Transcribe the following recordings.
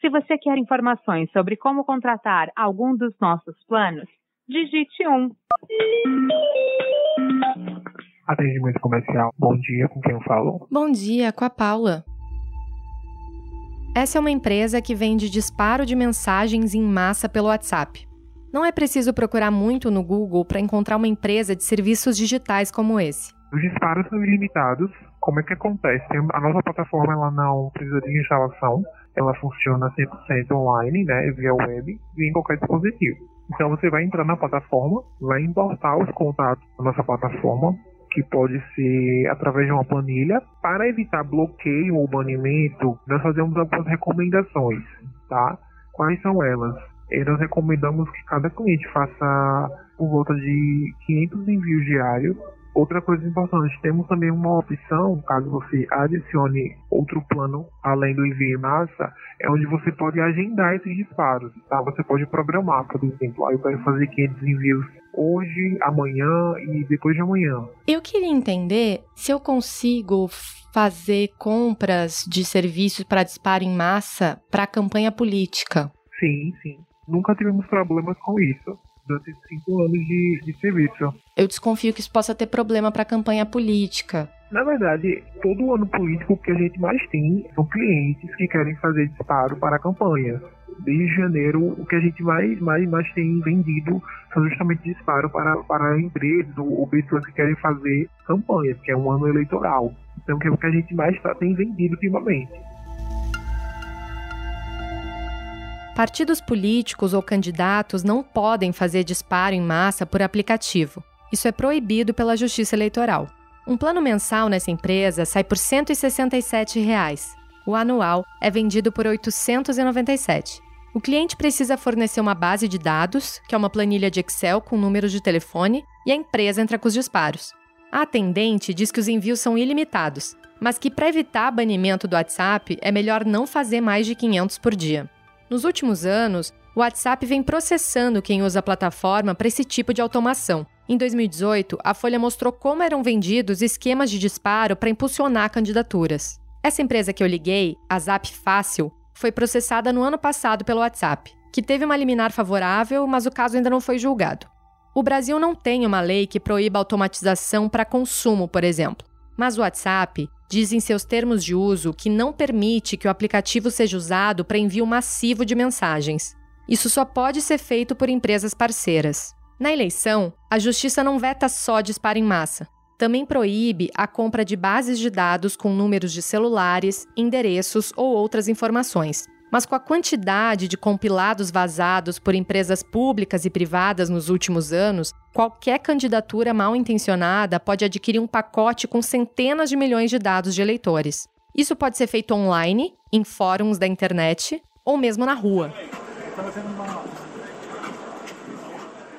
Se você quer informações sobre como contratar algum dos nossos planos, digite 1. Atendimento comercial. Bom dia, com quem eu falo? Bom dia, com a Paula. Essa é uma empresa que vende disparo de mensagens em massa pelo WhatsApp. Não é preciso procurar muito no Google para encontrar uma empresa de serviços digitais como esse. Os disparos são ilimitados. Como é que acontece? A nossa plataforma ela não precisa de instalação ela funciona 100% online, né, via web e em qualquer dispositivo. Então você vai entrar na plataforma, vai importar os contatos da nossa plataforma, que pode ser através de uma planilha. Para evitar bloqueio ou banimento, nós fazemos algumas recomendações, tá? Quais são elas? E nós recomendamos que cada cliente faça por volta de 500 envios diários Outra coisa importante, temos também uma opção, caso você adicione outro plano além do envio em massa, é onde você pode agendar esses disparos, tá? Você pode programar, por exemplo, aí eu quero fazer 500 envios hoje, amanhã e depois de amanhã. Eu queria entender se eu consigo fazer compras de serviços para disparo em massa para campanha política. Sim, sim. Nunca tivemos problemas com isso durante cinco anos de, de serviço. Eu desconfio que isso possa ter problema para a campanha política. Na verdade, todo ano político que a gente mais tem são clientes que querem fazer disparo para campanhas. Desde janeiro, o que a gente mais, mais, mais tem vendido são justamente disparo para, para empresas ou, ou pessoas que querem fazer campanhas, que é um ano eleitoral. Então, que é o que a gente mais tá, tem vendido ultimamente. Partidos políticos ou candidatos não podem fazer disparo em massa por aplicativo. Isso é proibido pela Justiça Eleitoral. Um plano mensal nessa empresa sai por 167 reais. O anual é vendido por R$ 897. O cliente precisa fornecer uma base de dados, que é uma planilha de Excel com números de telefone, e a empresa entra com os disparos. A atendente diz que os envios são ilimitados, mas que para evitar banimento do WhatsApp é melhor não fazer mais de 500 por dia. Nos últimos anos, o WhatsApp vem processando quem usa a plataforma para esse tipo de automação. Em 2018, a Folha mostrou como eram vendidos esquemas de disparo para impulsionar candidaturas. Essa empresa que eu liguei, a Zap Fácil, foi processada no ano passado pelo WhatsApp, que teve uma liminar favorável, mas o caso ainda não foi julgado. O Brasil não tem uma lei que proíba automatização para consumo, por exemplo, mas o WhatsApp diz em seus termos de uso que não permite que o aplicativo seja usado para envio massivo de mensagens. Isso só pode ser feito por empresas parceiras. Na eleição, a justiça não veta só disparo em massa. Também proíbe a compra de bases de dados com números de celulares, endereços ou outras informações. Mas com a quantidade de compilados vazados por empresas públicas e privadas nos últimos anos, qualquer candidatura mal intencionada pode adquirir um pacote com centenas de milhões de dados de eleitores. Isso pode ser feito online, em fóruns da internet ou mesmo na rua.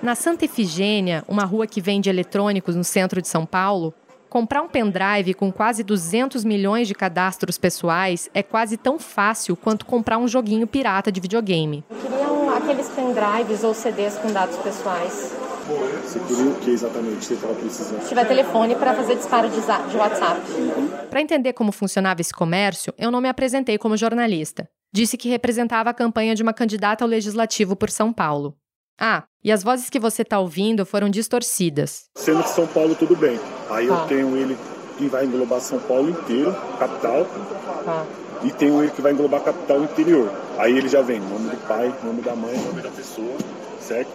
Na Santa Efigênia, uma rua que vende eletrônicos no centro de São Paulo, Comprar um pendrive com quase 200 milhões de cadastros pessoais é quase tão fácil quanto comprar um joguinho pirata de videogame. Eu queria um, aqueles pendrives ou CDs com dados pessoais. Você queria o que exatamente você estava precisando? Se tiver telefone para fazer disparo de, de WhatsApp. Uhum. Para entender como funcionava esse comércio, eu não me apresentei como jornalista. Disse que representava a campanha de uma candidata ao legislativo por São Paulo. Ah, e as vozes que você está ouvindo foram distorcidas. Sendo que São Paulo tudo bem. Aí eu tá. tenho ele que vai englobar São Paulo inteiro, capital. Tá. E tenho ele que vai englobar capital interior. Aí ele já vem nome do pai, nome da mãe, nome da pessoa, certo?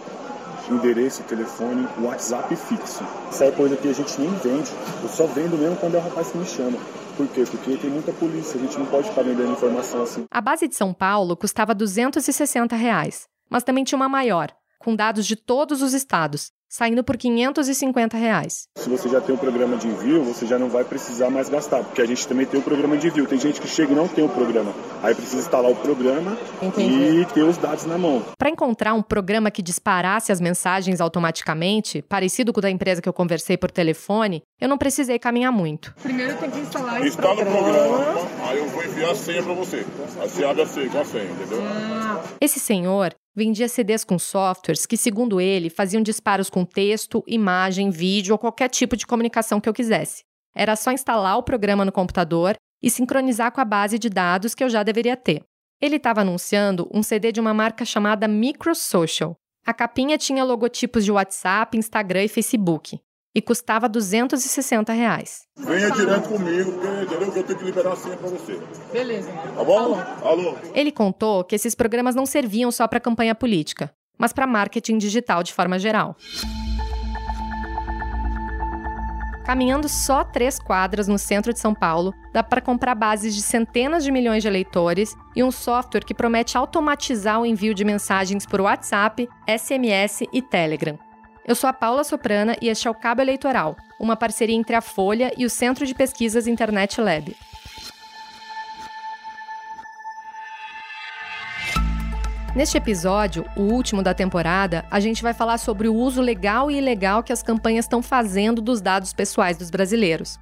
Endereço, telefone, WhatsApp fixo. Essa é coisa que a gente nem vende. Eu só vendo mesmo quando é o rapaz que me chama. Por quê? Porque tem muita polícia, a gente não pode ficar vendendo informação assim. A base de São Paulo custava 260 reais, mas também tinha uma maior, com dados de todos os estados, saindo por 550 reais. Se você já tem um programa de envio, você já não vai precisar mais gastar, porque a gente também tem o um programa de envio. Tem gente que chega e não tem o programa. Aí precisa instalar o programa Entendi. e ter os dados na mão. Para encontrar um programa que disparasse as mensagens automaticamente, parecido com o da empresa que eu conversei por telefone, eu não precisei caminhar muito. Primeiro tem que instalar esse Instala programa. o programa, aí eu vou enviar a senha para você. Aí você abre a senha com a senha, entendeu? Ah. Esse senhor vendia CDs com softwares que, segundo ele, faziam disparos com texto, imagem, vídeo ou qualquer tipo de comunicação que eu quisesse. Era só instalar o programa no computador e sincronizar com a base de dados que eu já deveria ter. Ele estava anunciando um CD de uma marca chamada Microsocial. A capinha tinha logotipos de WhatsApp, Instagram e Facebook e custava 260 reais. Venha direto comigo, porque entendeu? Que eu tenho que liberar a senha pra você. Beleza. Tá bom? Alô. Alô. Ele contou que esses programas não serviam só para campanha política, mas para marketing digital de forma geral. Caminhando só três quadras no centro de São Paulo, dá para comprar bases de centenas de milhões de eleitores e um software que promete automatizar o envio de mensagens por WhatsApp, SMS e Telegram. Eu sou a Paula Soprana e este é o Cabo Eleitoral, uma parceria entre a Folha e o Centro de Pesquisas Internet Lab. Neste episódio, o último da temporada, a gente vai falar sobre o uso legal e ilegal que as campanhas estão fazendo dos dados pessoais dos brasileiros.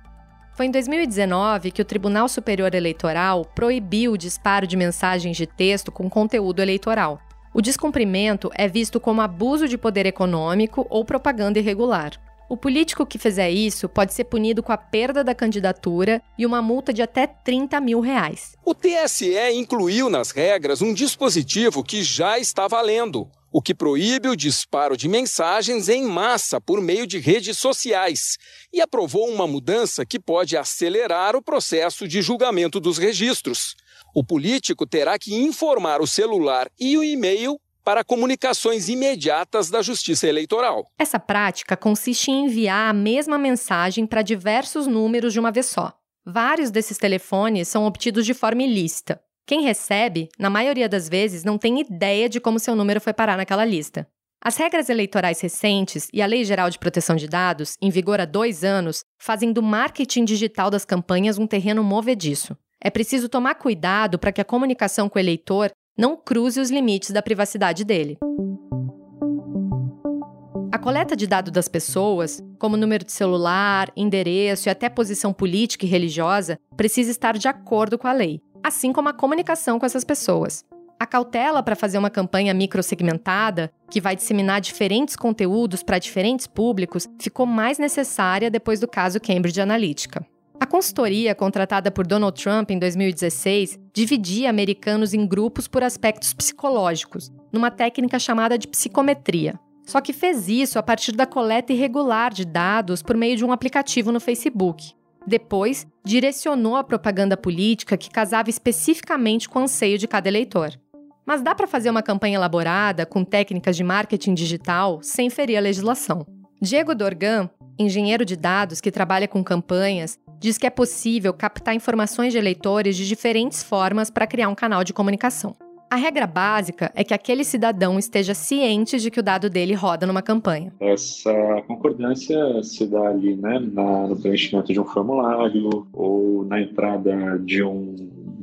Foi em 2019 que o Tribunal Superior Eleitoral proibiu o disparo de mensagens de texto com conteúdo eleitoral. O descumprimento é visto como abuso de poder econômico ou propaganda irregular. O político que fizer isso pode ser punido com a perda da candidatura e uma multa de até 30 mil reais. O TSE incluiu nas regras um dispositivo que já está valendo, o que proíbe o disparo de mensagens em massa por meio de redes sociais, e aprovou uma mudança que pode acelerar o processo de julgamento dos registros. O político terá que informar o celular e o e-mail para comunicações imediatas da Justiça Eleitoral. Essa prática consiste em enviar a mesma mensagem para diversos números de uma vez só. Vários desses telefones são obtidos de forma ilícita. Quem recebe, na maioria das vezes, não tem ideia de como seu número foi parar naquela lista. As regras eleitorais recentes e a Lei Geral de Proteção de Dados, em vigor há dois anos, fazem do marketing digital das campanhas um terreno movediço. É preciso tomar cuidado para que a comunicação com o eleitor não cruze os limites da privacidade dele. A coleta de dados das pessoas, como número de celular, endereço e até posição política e religiosa, precisa estar de acordo com a lei, assim como a comunicação com essas pessoas. A cautela para fazer uma campanha microsegmentada, que vai disseminar diferentes conteúdos para diferentes públicos, ficou mais necessária depois do caso Cambridge Analytica. A consultoria contratada por Donald Trump em 2016 dividia americanos em grupos por aspectos psicológicos, numa técnica chamada de psicometria. Só que fez isso a partir da coleta irregular de dados por meio de um aplicativo no Facebook. Depois, direcionou a propaganda política que casava especificamente com o anseio de cada eleitor. Mas dá para fazer uma campanha elaborada com técnicas de marketing digital sem ferir a legislação. Diego Dorgan, engenheiro de dados que trabalha com campanhas, diz que é possível captar informações de eleitores de diferentes formas para criar um canal de comunicação. A regra básica é que aquele cidadão esteja ciente de que o dado dele roda numa campanha. Essa concordância se dá ali né, no preenchimento de um formulário ou na entrada de um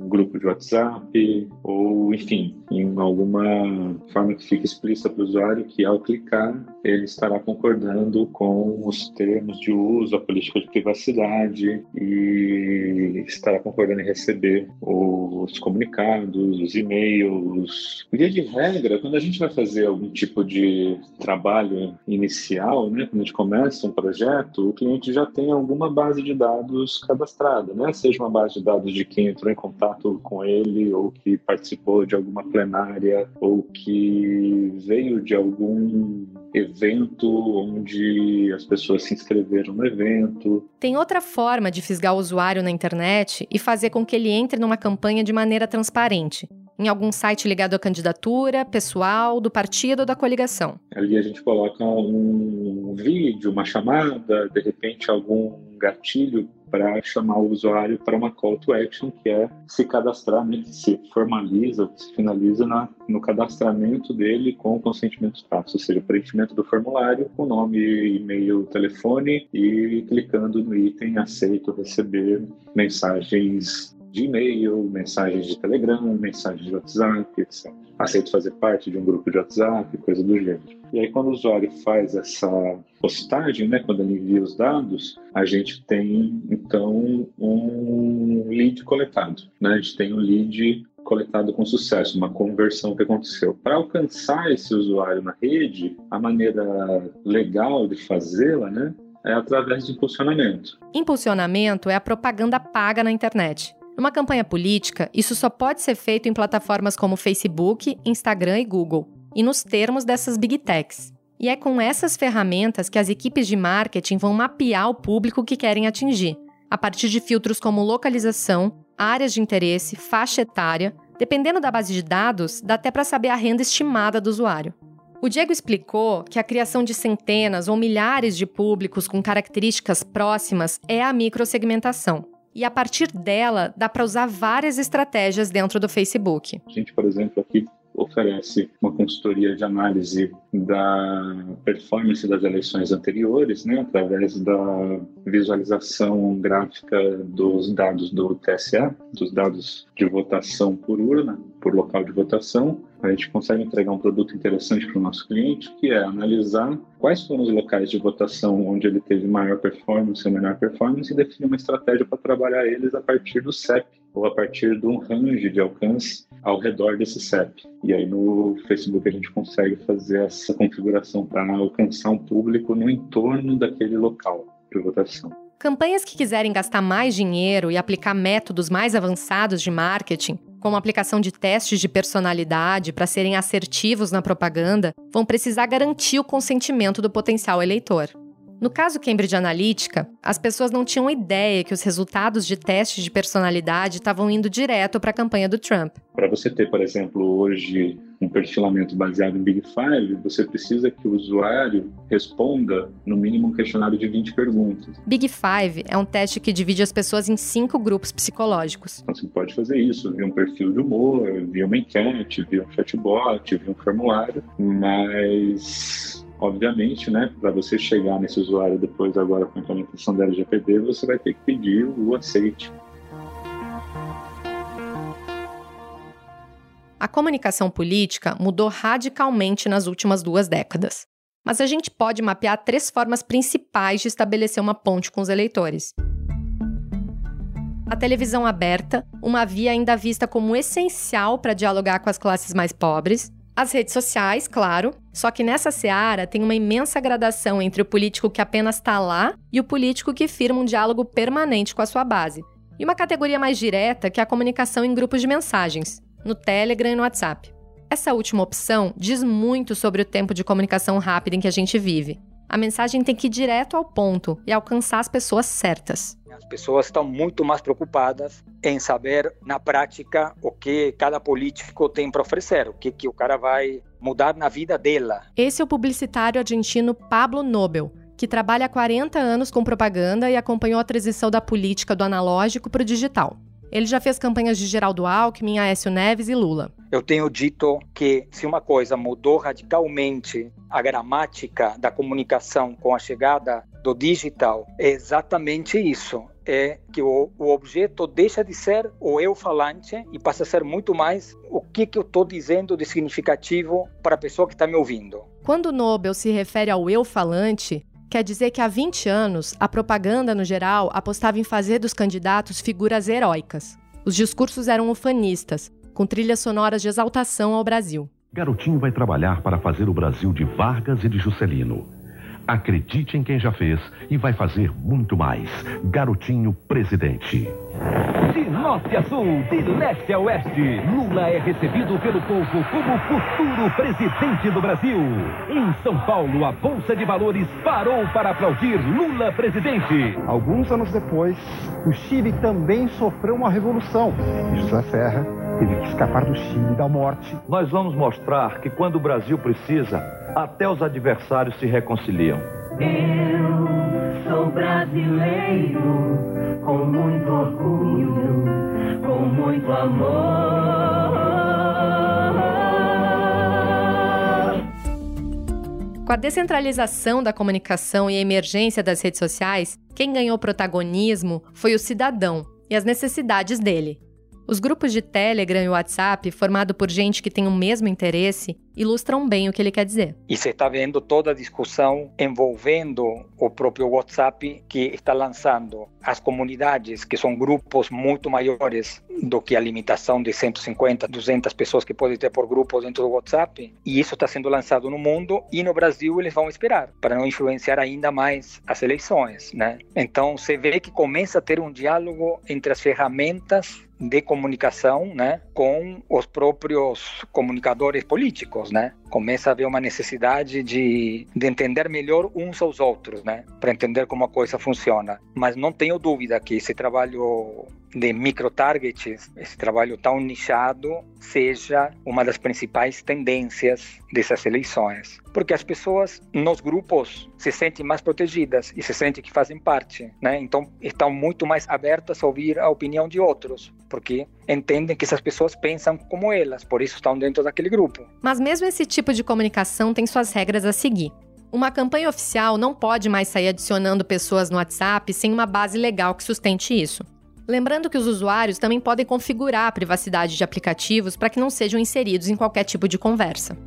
grupo de WhatsApp ou, enfim, em alguma forma que fique explícita para o usuário que ao clicar ele estará concordando com os termos de uso, a política de privacidade e estará concordando em receber os comunicados, os e-mails. Via de regra, quando a gente vai fazer algum tipo de trabalho inicial, né, quando a gente começa um projeto, o cliente já tem alguma base de dados cadastrada, né? seja uma base de dados de quem entrou em contato contato com ele ou que participou de alguma plenária ou que veio de algum evento onde as pessoas se inscreveram no evento. Tem outra forma de fisgar o usuário na internet e fazer com que ele entre numa campanha de maneira transparente. Em algum site ligado à candidatura, pessoal, do partido ou da coligação. Ali a gente coloca um vídeo, uma chamada, de repente algum gatilho para chamar o usuário para uma call to action, que é se cadastrar, né, se formaliza, se finaliza na, no cadastramento dele com o consentimento tácito, ou seja, preenchimento do formulário com nome, e-mail, telefone e clicando no item aceito receber mensagens de e-mail, mensagens de Telegram, mensagens de WhatsApp, etc. Aceito fazer parte de um grupo de WhatsApp, coisa do gênero. E aí, quando o usuário faz essa postagem, né, quando ele envia os dados, a gente tem, então, um lead coletado. Né? A gente tem um lead coletado com sucesso, uma conversão que aconteceu. Para alcançar esse usuário na rede, a maneira legal de fazê-la, né, é através de impulsionamento. Impulsionamento é a propaganda paga na internet. Numa campanha política, isso só pode ser feito em plataformas como Facebook, Instagram e Google, e nos termos dessas big techs. E é com essas ferramentas que as equipes de marketing vão mapear o público que querem atingir, a partir de filtros como localização, áreas de interesse, faixa etária. Dependendo da base de dados, dá até para saber a renda estimada do usuário. O Diego explicou que a criação de centenas ou milhares de públicos com características próximas é a microsegmentação. E a partir dela, dá para usar várias estratégias dentro do Facebook. A gente, por exemplo, aqui oferece uma consultoria de análise da performance das eleições anteriores, né, através da visualização gráfica dos dados do TSE, dos dados de votação por urna, por local de votação. A gente consegue entregar um produto interessante para o nosso cliente, que é analisar quais foram os locais de votação onde ele teve maior performance ou menor performance e definir uma estratégia para trabalhar eles a partir do CEP ou a partir de um range de alcance ao redor desse CEP. E aí no Facebook a gente consegue fazer essa configuração para alcançar um público no entorno daquele local de votação. Campanhas que quiserem gastar mais dinheiro e aplicar métodos mais avançados de marketing, como aplicação de testes de personalidade para serem assertivos na propaganda, vão precisar garantir o consentimento do potencial eleitor. No caso Cambridge Analytica, as pessoas não tinham ideia que os resultados de testes de personalidade estavam indo direto para a campanha do Trump. Para você ter, por exemplo, hoje um perfilamento baseado em Big Five, você precisa que o usuário responda no mínimo um questionário de 20 perguntas. Big Five é um teste que divide as pessoas em cinco grupos psicológicos. Então você pode fazer isso via um perfil de humor, via uma enquete, via um chatbot, via um formulário, mas Obviamente, né, para você chegar nesse usuário depois agora com a implementação da LGPD, você vai ter que pedir o aceite. A comunicação política mudou radicalmente nas últimas duas décadas. Mas a gente pode mapear três formas principais de estabelecer uma ponte com os eleitores. A televisão aberta, uma via ainda vista como essencial para dialogar com as classes mais pobres, as redes sociais, claro, só que nessa seara tem uma imensa gradação entre o político que apenas está lá e o político que firma um diálogo permanente com a sua base. E uma categoria mais direta que é a comunicação em grupos de mensagens, no Telegram e no WhatsApp. Essa última opção diz muito sobre o tempo de comunicação rápida em que a gente vive. A mensagem tem que ir direto ao ponto e alcançar as pessoas certas. As pessoas estão muito mais preocupadas em saber, na prática, o que cada político tem para oferecer, o que, que o cara vai mudar na vida dela. Esse é o publicitário argentino Pablo Nobel, que trabalha há 40 anos com propaganda e acompanhou a transição da política do analógico para o digital. Ele já fez campanhas de Geraldo Alckmin, Aécio Neves e Lula. Eu tenho dito que se uma coisa mudou radicalmente a gramática da comunicação com a chegada do digital, é exatamente isso. É que o, o objeto deixa de ser o eu falante e passa a ser muito mais o que, que eu estou dizendo de significativo para a pessoa que está me ouvindo. Quando Nobel se refere ao eu falante, Quer dizer que há 20 anos, a propaganda, no geral, apostava em fazer dos candidatos figuras heróicas. Os discursos eram ufanistas, com trilhas sonoras de exaltação ao Brasil. Garotinho vai trabalhar para fazer o Brasil de Vargas e de Juscelino. Acredite em quem já fez e vai fazer muito mais. Garotinho Presidente. De norte a sul, de leste a oeste, Lula é recebido pelo povo como futuro presidente do Brasil. Em São Paulo, a Bolsa de Valores parou para aplaudir Lula presidente. Alguns anos depois, o Chile também sofreu uma revolução. José Serra teve que escapar do Chile da morte. Nós vamos mostrar que quando o Brasil precisa, até os adversários se reconciliam. Eu sou brasileiro, com muito orgulho, com muito amor. Com a descentralização da comunicação e a emergência das redes sociais, quem ganhou protagonismo foi o cidadão e as necessidades dele. Os grupos de Telegram e WhatsApp, formado por gente que tem o mesmo interesse, ilustram bem o que ele quer dizer. E você está vendo toda a discussão envolvendo o próprio WhatsApp que está lançando as comunidades, que são grupos muito maiores do que a limitação de 150, 200 pessoas que pode ter por grupo dentro do WhatsApp. E isso está sendo lançado no mundo e no Brasil eles vão esperar para não influenciar ainda mais as eleições, né? Então você vê que começa a ter um diálogo entre as ferramentas de comunicação, né, com os próprios comunicadores políticos, né? Começa a haver uma necessidade de, de entender melhor uns aos outros, né, para entender como a coisa funciona. Mas não tenho dúvida que esse trabalho de micro-targets, esse trabalho tão nichado, seja uma das principais tendências dessas eleições. Porque as pessoas nos grupos se sentem mais protegidas e se sentem que fazem parte, né? Então estão muito mais abertas a ouvir a opinião de outros, porque entendem que essas pessoas pensam como elas, por isso estão dentro daquele grupo. Mas mesmo esse tipo de comunicação tem suas regras a seguir. Uma campanha oficial não pode mais sair adicionando pessoas no WhatsApp sem uma base legal que sustente isso. Lembrando que os usuários também podem configurar a privacidade de aplicativos para que não sejam inseridos em qualquer tipo de conversa.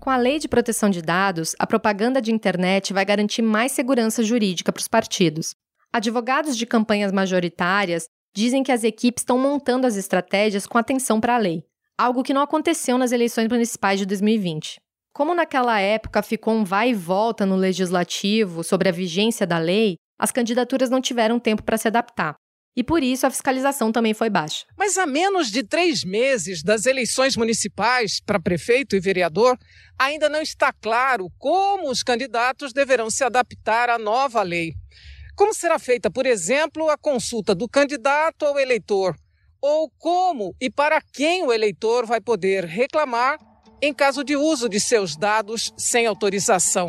Com a Lei de Proteção de Dados, a propaganda de internet vai garantir mais segurança jurídica para os partidos. Advogados de campanhas majoritárias dizem que as equipes estão montando as estratégias com atenção para a lei, algo que não aconteceu nas eleições municipais de 2020. Como naquela época ficou um vai e volta no legislativo sobre a vigência da lei, as candidaturas não tiveram tempo para se adaptar. E por isso a fiscalização também foi baixa. Mas a menos de três meses das eleições municipais para prefeito e vereador, ainda não está claro como os candidatos deverão se adaptar à nova lei. Como será feita, por exemplo, a consulta do candidato ao eleitor? Ou como e para quem o eleitor vai poder reclamar em caso de uso de seus dados sem autorização?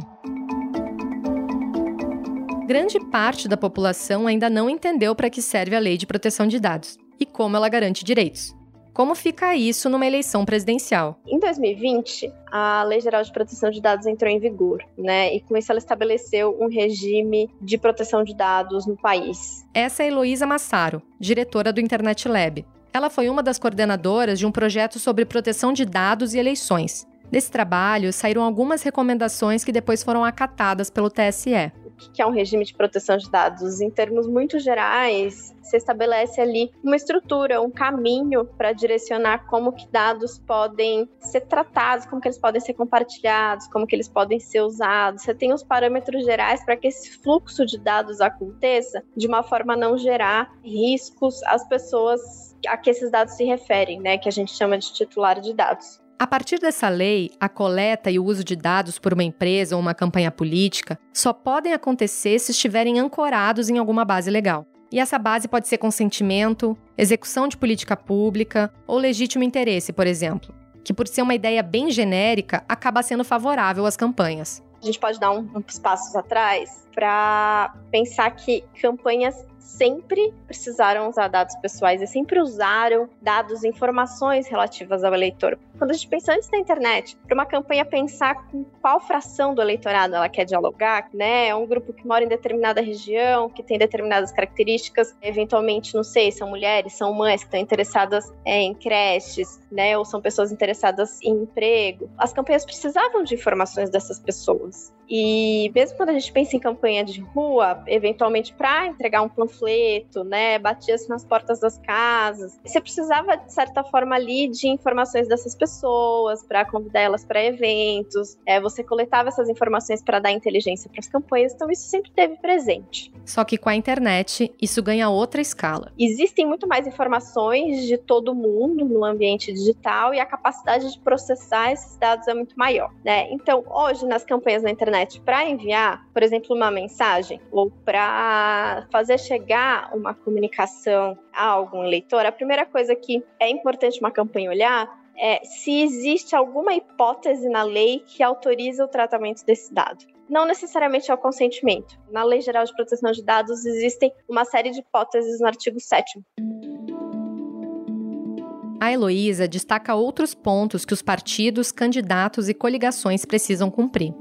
grande parte da população ainda não entendeu para que serve a Lei de Proteção de Dados e como ela garante direitos. Como fica isso numa eleição presidencial? Em 2020, a Lei Geral de Proteção de Dados entrou em vigor, né? E com isso ela estabeleceu um regime de proteção de dados no país. Essa é Heloísa Massaro, diretora do Internet Lab. Ela foi uma das coordenadoras de um projeto sobre proteção de dados e eleições. Desse trabalho saíram algumas recomendações que depois foram acatadas pelo TSE que é um regime de proteção de dados. Em termos muito gerais, se estabelece ali uma estrutura, um caminho para direcionar como que dados podem ser tratados, como que eles podem ser compartilhados, como que eles podem ser usados. Você tem os parâmetros gerais para que esse fluxo de dados aconteça de uma forma a não gerar riscos às pessoas a que esses dados se referem, né, que a gente chama de titular de dados. A partir dessa lei, a coleta e o uso de dados por uma empresa ou uma campanha política só podem acontecer se estiverem ancorados em alguma base legal. E essa base pode ser consentimento, execução de política pública ou legítimo interesse, por exemplo, que por ser uma ideia bem genérica acaba sendo favorável às campanhas. A gente pode dar um, passos atrás para pensar que campanhas sempre precisaram usar dados pessoais e sempre usaram dados, informações relativas ao eleitor. Quando a gente pensa antes da internet, para uma campanha pensar com qual fração do eleitorado ela quer dialogar, né? É um grupo que mora em determinada região, que tem determinadas características, eventualmente, não sei, são mulheres, são mães que estão interessadas é, em creches, né? Ou são pessoas interessadas em emprego. As campanhas precisavam de informações dessas pessoas. E mesmo quando a gente pensa em campanha de rua, eventualmente para entregar um panfleto, né, batia-se nas portas das casas, você precisava de certa forma ali de informações dessas pessoas para convidar elas para eventos. É, você coletava essas informações para dar inteligência para as campanhas, então isso sempre teve presente. Só que com a internet isso ganha outra escala. Existem muito mais informações de todo mundo no ambiente digital e a capacidade de processar esses dados é muito maior, né? Então hoje nas campanhas na internet internet para enviar, por exemplo, uma mensagem ou para fazer chegar uma comunicação a algum leitor, a primeira coisa que é importante uma campanha olhar é se existe alguma hipótese na lei que autoriza o tratamento desse dado. Não necessariamente é o consentimento. Na Lei Geral de Proteção de Dados existem uma série de hipóteses no artigo 7 a Heloísa destaca outros pontos que os partidos, candidatos e coligações precisam cumprir.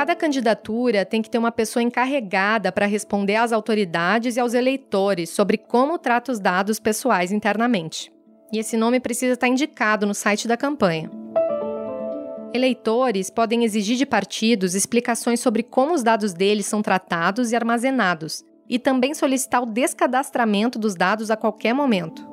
Cada candidatura tem que ter uma pessoa encarregada para responder às autoridades e aos eleitores sobre como trata os dados pessoais internamente. e esse nome precisa estar indicado no site da campanha. Eleitores podem exigir de partidos explicações sobre como os dados deles são tratados e armazenados, e também solicitar o descadastramento dos dados a qualquer momento.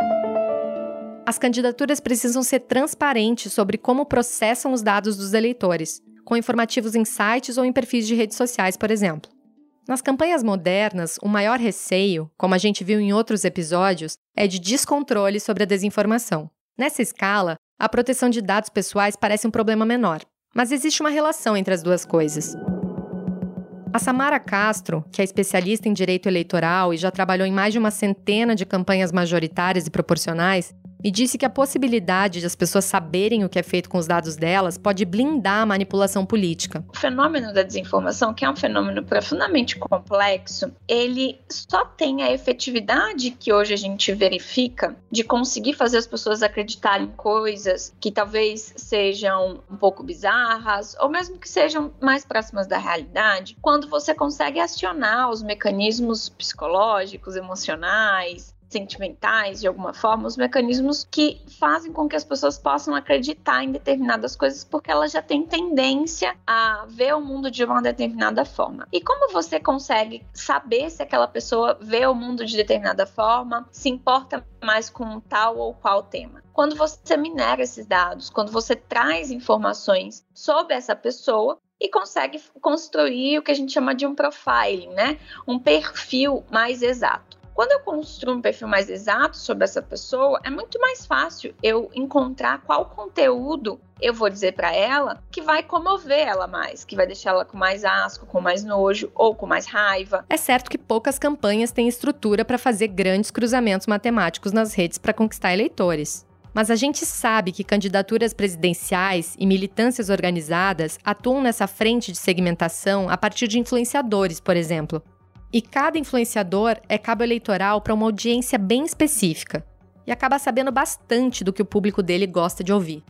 As candidaturas precisam ser transparentes sobre como processam os dados dos eleitores, com informativos em sites ou em perfis de redes sociais, por exemplo. Nas campanhas modernas, o maior receio, como a gente viu em outros episódios, é de descontrole sobre a desinformação. Nessa escala, a proteção de dados pessoais parece um problema menor, mas existe uma relação entre as duas coisas. A Samara Castro, que é especialista em direito eleitoral e já trabalhou em mais de uma centena de campanhas majoritárias e proporcionais, e disse que a possibilidade de as pessoas saberem o que é feito com os dados delas pode blindar a manipulação política. O fenômeno da desinformação, que é um fenômeno profundamente complexo, ele só tem a efetividade que hoje a gente verifica de conseguir fazer as pessoas acreditarem em coisas que talvez sejam um pouco bizarras ou mesmo que sejam mais próximas da realidade, quando você consegue acionar os mecanismos psicológicos, emocionais, sentimentais, de alguma forma, os mecanismos que fazem com que as pessoas possam acreditar em determinadas coisas porque elas já têm tendência a ver o mundo de uma determinada forma. E como você consegue saber se aquela pessoa vê o mundo de determinada forma, se importa mais com tal ou qual tema? Quando você minera esses dados, quando você traz informações sobre essa pessoa e consegue construir o que a gente chama de um profiling, né? Um perfil mais exato. Quando eu construo um perfil mais exato sobre essa pessoa, é muito mais fácil eu encontrar qual conteúdo eu vou dizer para ela que vai comover ela mais, que vai deixar ela com mais asco, com mais nojo ou com mais raiva. É certo que poucas campanhas têm estrutura para fazer grandes cruzamentos matemáticos nas redes para conquistar eleitores. Mas a gente sabe que candidaturas presidenciais e militâncias organizadas atuam nessa frente de segmentação a partir de influenciadores, por exemplo. E cada influenciador é cabo eleitoral para uma audiência bem específica e acaba sabendo bastante do que o público dele gosta de ouvir.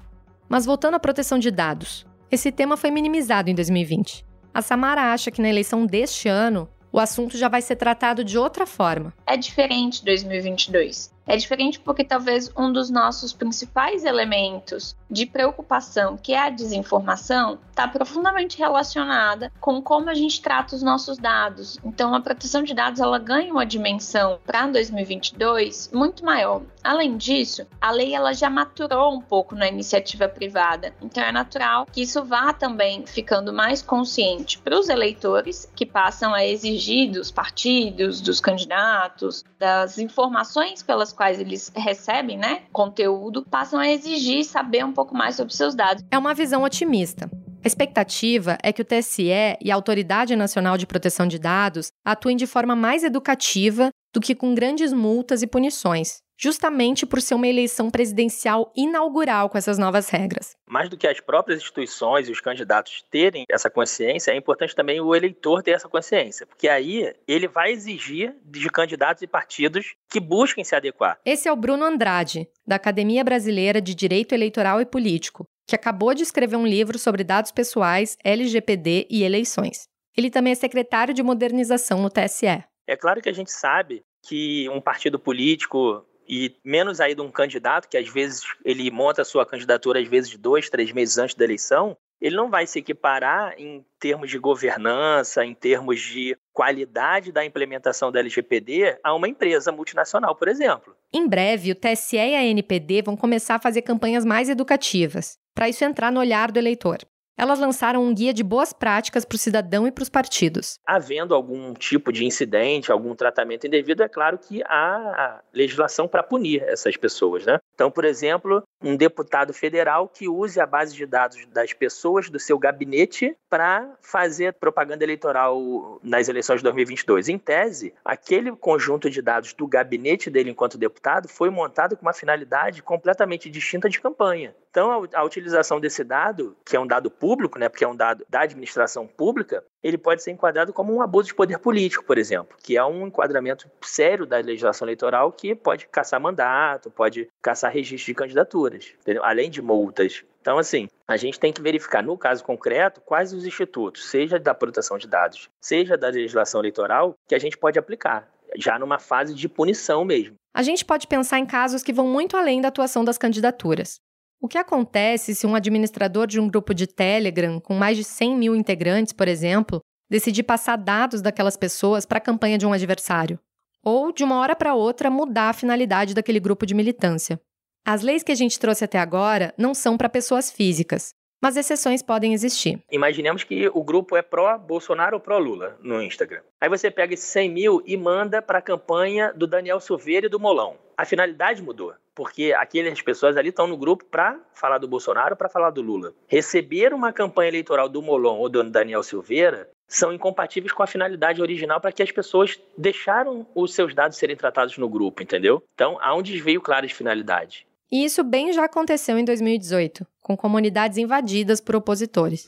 Mas voltando à proteção de dados, esse tema foi minimizado em 2020. A Samara acha que na eleição deste ano, o assunto já vai ser tratado de outra forma. É diferente 2022. É diferente porque talvez um dos nossos principais elementos de preocupação, que é a desinformação, está profundamente relacionada com como a gente trata os nossos dados. Então, a proteção de dados ela ganha uma dimensão para 2022 muito maior. Além disso, a lei ela já maturou um pouco na iniciativa privada. Então, é natural que isso vá também ficando mais consciente para os eleitores que passam a exigir dos partidos, dos candidatos, das informações pelas quais eles recebem, né, conteúdo, passam a exigir saber um pouco mais sobre seus dados. É uma visão otimista. A expectativa é que o TSE e a Autoridade Nacional de Proteção de Dados atuem de forma mais educativa do que com grandes multas e punições justamente por ser uma eleição presidencial inaugural com essas novas regras. Mais do que as próprias instituições e os candidatos terem essa consciência, é importante também o eleitor ter essa consciência, porque aí ele vai exigir de candidatos e partidos que busquem se adequar. Esse é o Bruno Andrade, da Academia Brasileira de Direito Eleitoral e Político, que acabou de escrever um livro sobre dados pessoais, LGPD e eleições. Ele também é secretário de modernização no TSE. É claro que a gente sabe que um partido político e menos aí de um candidato que às vezes ele monta a sua candidatura às vezes dois, três meses antes da eleição, ele não vai se equiparar em termos de governança, em termos de qualidade da implementação da LGPD a uma empresa multinacional, por exemplo. Em breve, o TSE e a NPD vão começar a fazer campanhas mais educativas, para isso entrar no olhar do eleitor. Elas lançaram um guia de boas práticas para o cidadão e para os partidos. Havendo algum tipo de incidente, algum tratamento indevido, é claro que há legislação para punir essas pessoas, né? Então, por exemplo, um deputado federal que use a base de dados das pessoas do seu gabinete para fazer propaganda eleitoral nas eleições de 2022. Em tese, aquele conjunto de dados do gabinete dele enquanto deputado foi montado com uma finalidade completamente distinta de campanha. Então, a, utilização desse dado, que é um dado público, né, porque é um dado da administração pública, ele pode ser enquadrado como um abuso de poder político, por exemplo, que é um enquadramento sério da legislação eleitoral que pode caçar mandato, pode caçar registro de candidaturas, entendeu? além de multas. Então, assim, a gente tem que verificar, no caso concreto, quais os institutos, seja da proteção de dados, seja da legislação eleitoral, que a gente pode aplicar, já numa fase de punição mesmo. A gente pode pensar em casos que vão muito além da atuação das candidaturas. O que acontece se um administrador de um grupo de Telegram com mais de 100 mil integrantes, por exemplo, decidir passar dados daquelas pessoas para a campanha de um adversário? Ou, de uma hora para outra, mudar a finalidade daquele grupo de militância? As leis que a gente trouxe até agora não são para pessoas físicas, mas exceções podem existir. Imaginemos que o grupo é pró-Bolsonaro ou pró-Lula no Instagram. Aí você pega esses 100 mil e manda para a campanha do Daniel Silveira e do Molão. A finalidade mudou, porque aquelas pessoas ali estão no grupo para falar do Bolsonaro, para falar do Lula. Receber uma campanha eleitoral do Molon ou do Daniel Silveira são incompatíveis com a finalidade original para que as pessoas deixaram os seus dados serem tratados no grupo, entendeu? Então há um desvio claro de finalidade. E isso bem já aconteceu em 2018, com comunidades invadidas por opositores.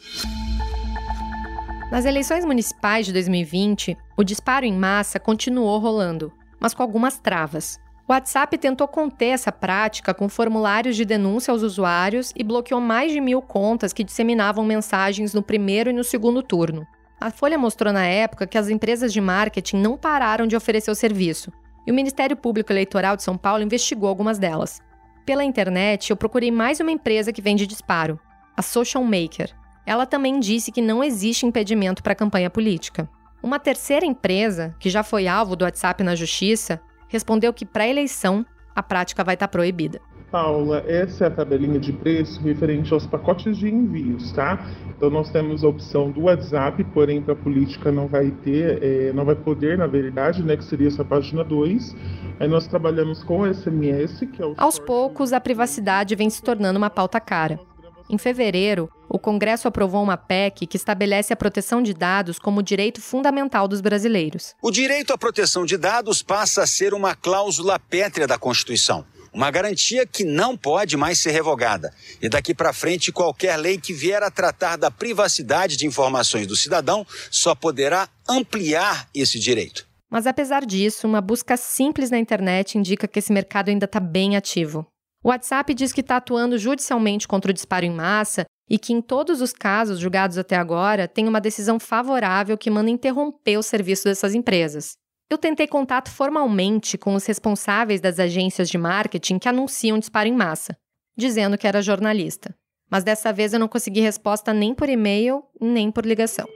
Nas eleições municipais de 2020, o disparo em massa continuou rolando, mas com algumas travas. O WhatsApp tentou conter essa prática com formulários de denúncia aos usuários e bloqueou mais de mil contas que disseminavam mensagens no primeiro e no segundo turno. A Folha mostrou na época que as empresas de marketing não pararam de oferecer o serviço, e o Ministério Público Eleitoral de São Paulo investigou algumas delas. Pela internet, eu procurei mais uma empresa que vende disparo, a Social Maker. Ela também disse que não existe impedimento para campanha política. Uma terceira empresa, que já foi alvo do WhatsApp na justiça, respondeu que para a eleição a prática vai estar tá proibida. Paula, essa é a tabelinha de preço referente aos pacotes de envios, tá? Então nós temos a opção do WhatsApp, porém para a política não vai ter, é, não vai poder, na verdade, né? Que seria essa página 2. Aí nós trabalhamos com o SMS, que é o. Aos poucos, a privacidade vem se tornando uma pauta cara. Em fevereiro, o Congresso aprovou uma PEC que estabelece a proteção de dados como direito fundamental dos brasileiros. O direito à proteção de dados passa a ser uma cláusula pétrea da Constituição. Uma garantia que não pode mais ser revogada. E daqui para frente, qualquer lei que vier a tratar da privacidade de informações do cidadão só poderá ampliar esse direito. Mas apesar disso, uma busca simples na internet indica que esse mercado ainda está bem ativo. O WhatsApp diz que está atuando judicialmente contra o disparo em massa e que, em todos os casos julgados até agora, tem uma decisão favorável que manda interromper o serviço dessas empresas. Eu tentei contato formalmente com os responsáveis das agências de marketing que anunciam disparo em massa, dizendo que era jornalista. Mas dessa vez eu não consegui resposta nem por e-mail, nem por ligação.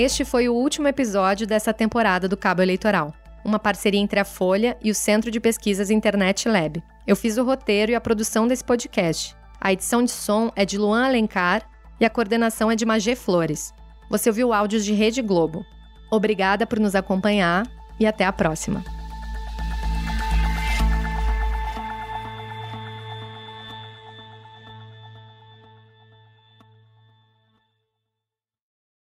Este foi o último episódio dessa temporada do Cabo Eleitoral, uma parceria entre a Folha e o Centro de Pesquisas Internet Lab. Eu fiz o roteiro e a produção desse podcast. A edição de som é de Luan Alencar e a coordenação é de Magê Flores. Você ouviu áudios de Rede Globo. Obrigada por nos acompanhar e até a próxima.